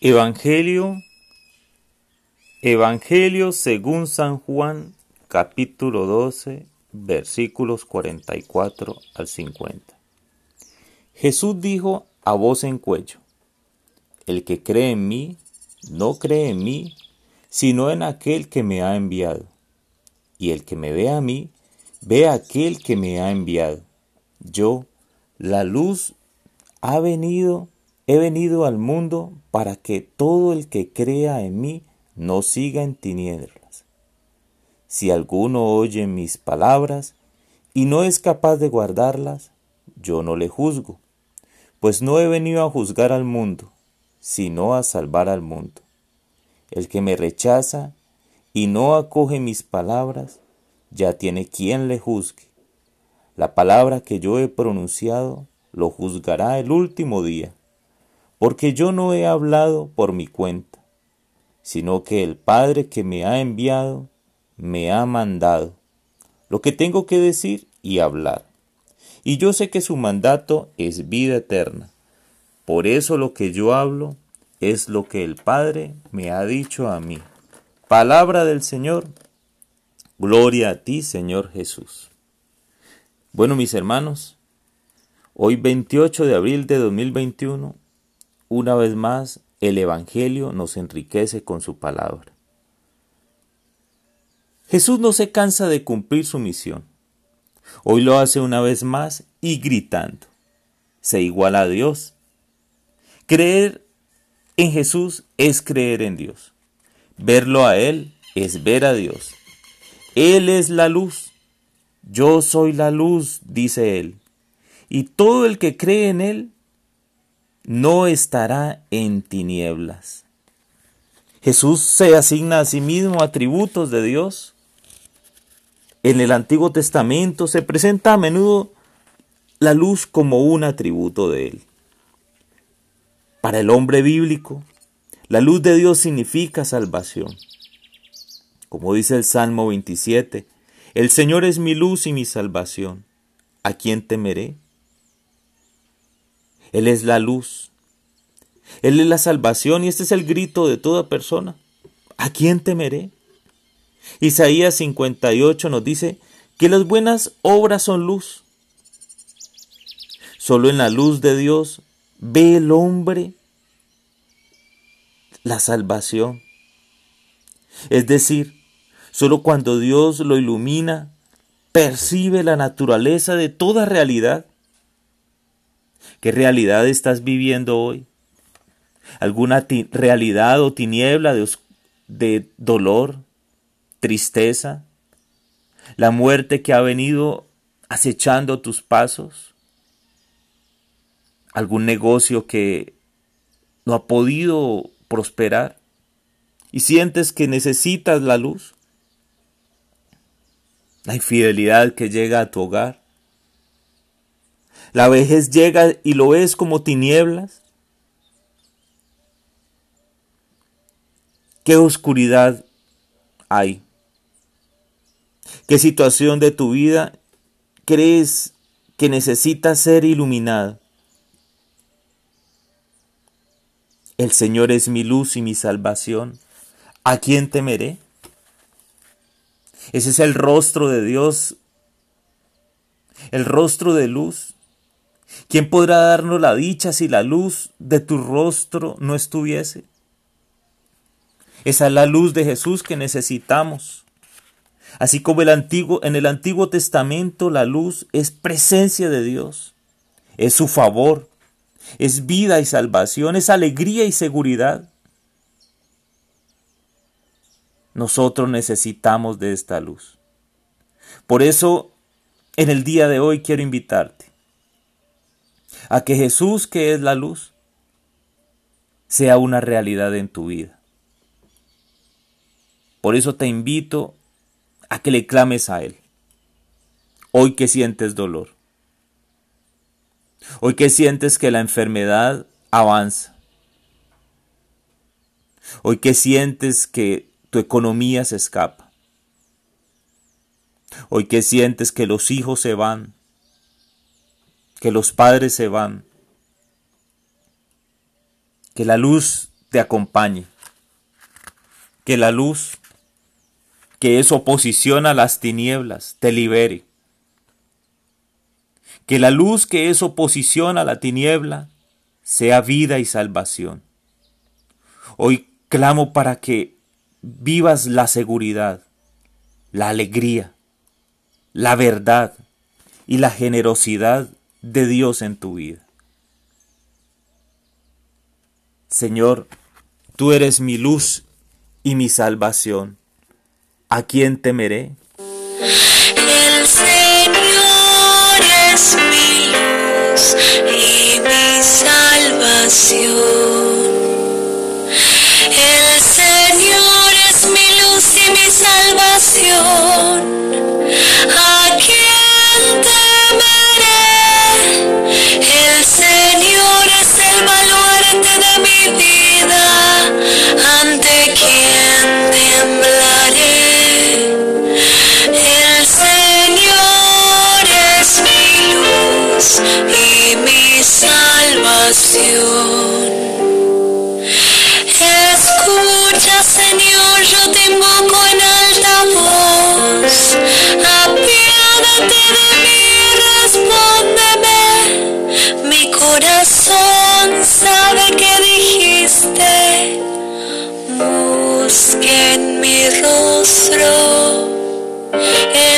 Evangelio Evangelio según San Juan capítulo 12 versículos 44 al 50 Jesús dijo a voz en cuello El que cree en mí no cree en mí sino en aquel que me ha enviado. Y el que me ve a mí ve a aquel que me ha enviado. Yo, la luz, ha venido He venido al mundo para que todo el que crea en mí no siga en tinieblas. Si alguno oye mis palabras y no es capaz de guardarlas, yo no le juzgo, pues no he venido a juzgar al mundo, sino a salvar al mundo. El que me rechaza y no acoge mis palabras, ya tiene quien le juzgue. La palabra que yo he pronunciado lo juzgará el último día porque yo no he hablado por mi cuenta, sino que el Padre que me ha enviado me ha mandado lo que tengo que decir y hablar. Y yo sé que su mandato es vida eterna. Por eso lo que yo hablo es lo que el Padre me ha dicho a mí. Palabra del Señor. Gloria a ti, Señor Jesús. Bueno, mis hermanos, hoy 28 de abril de 2021 una vez más, el Evangelio nos enriquece con su palabra. Jesús no se cansa de cumplir su misión. Hoy lo hace una vez más y gritando. Se iguala a Dios. Creer en Jesús es creer en Dios. Verlo a Él es ver a Dios. Él es la luz. Yo soy la luz, dice Él. Y todo el que cree en Él no estará en tinieblas. Jesús se asigna a sí mismo atributos de Dios. En el Antiguo Testamento se presenta a menudo la luz como un atributo de Él. Para el hombre bíblico, la luz de Dios significa salvación. Como dice el Salmo 27, el Señor es mi luz y mi salvación. ¿A quién temeré? Él es la luz. Él es la salvación y este es el grito de toda persona. ¿A quién temeré? Isaías 58 nos dice que las buenas obras son luz. Solo en la luz de Dios ve el hombre la salvación. Es decir, solo cuando Dios lo ilumina, percibe la naturaleza de toda realidad ¿Qué realidad estás viviendo hoy? ¿Alguna realidad o tiniebla de, de dolor, tristeza? ¿La muerte que ha venido acechando tus pasos? ¿Algún negocio que no ha podido prosperar? ¿Y sientes que necesitas la luz? ¿La infidelidad que llega a tu hogar? La vejez llega y lo ves como tinieblas. ¿Qué oscuridad hay? ¿Qué situación de tu vida crees que necesita ser iluminada? El Señor es mi luz y mi salvación. ¿A quién temeré? Ese es el rostro de Dios, el rostro de luz. ¿Quién podrá darnos la dicha si la luz de tu rostro no estuviese? Esa es la luz de Jesús que necesitamos. Así como el antiguo, en el Antiguo Testamento la luz es presencia de Dios, es su favor, es vida y salvación, es alegría y seguridad. Nosotros necesitamos de esta luz. Por eso, en el día de hoy quiero invitarte a que Jesús, que es la luz, sea una realidad en tu vida. Por eso te invito a que le clames a Él. Hoy que sientes dolor. Hoy que sientes que la enfermedad avanza. Hoy que sientes que tu economía se escapa. Hoy que sientes que los hijos se van que los padres se van, que la luz te acompañe. Que la luz, que es oposición a las tinieblas, te libere. Que la luz que es oposición a la tiniebla sea vida y salvación. Hoy clamo para que vivas la seguridad, la alegría, la verdad y la generosidad de Dios en tu vida. Señor, tú eres mi luz y mi salvación. ¿A quién temeré? El Señor es mi luz y mi salvación. Salvación. ¿A mi rostro. El Señor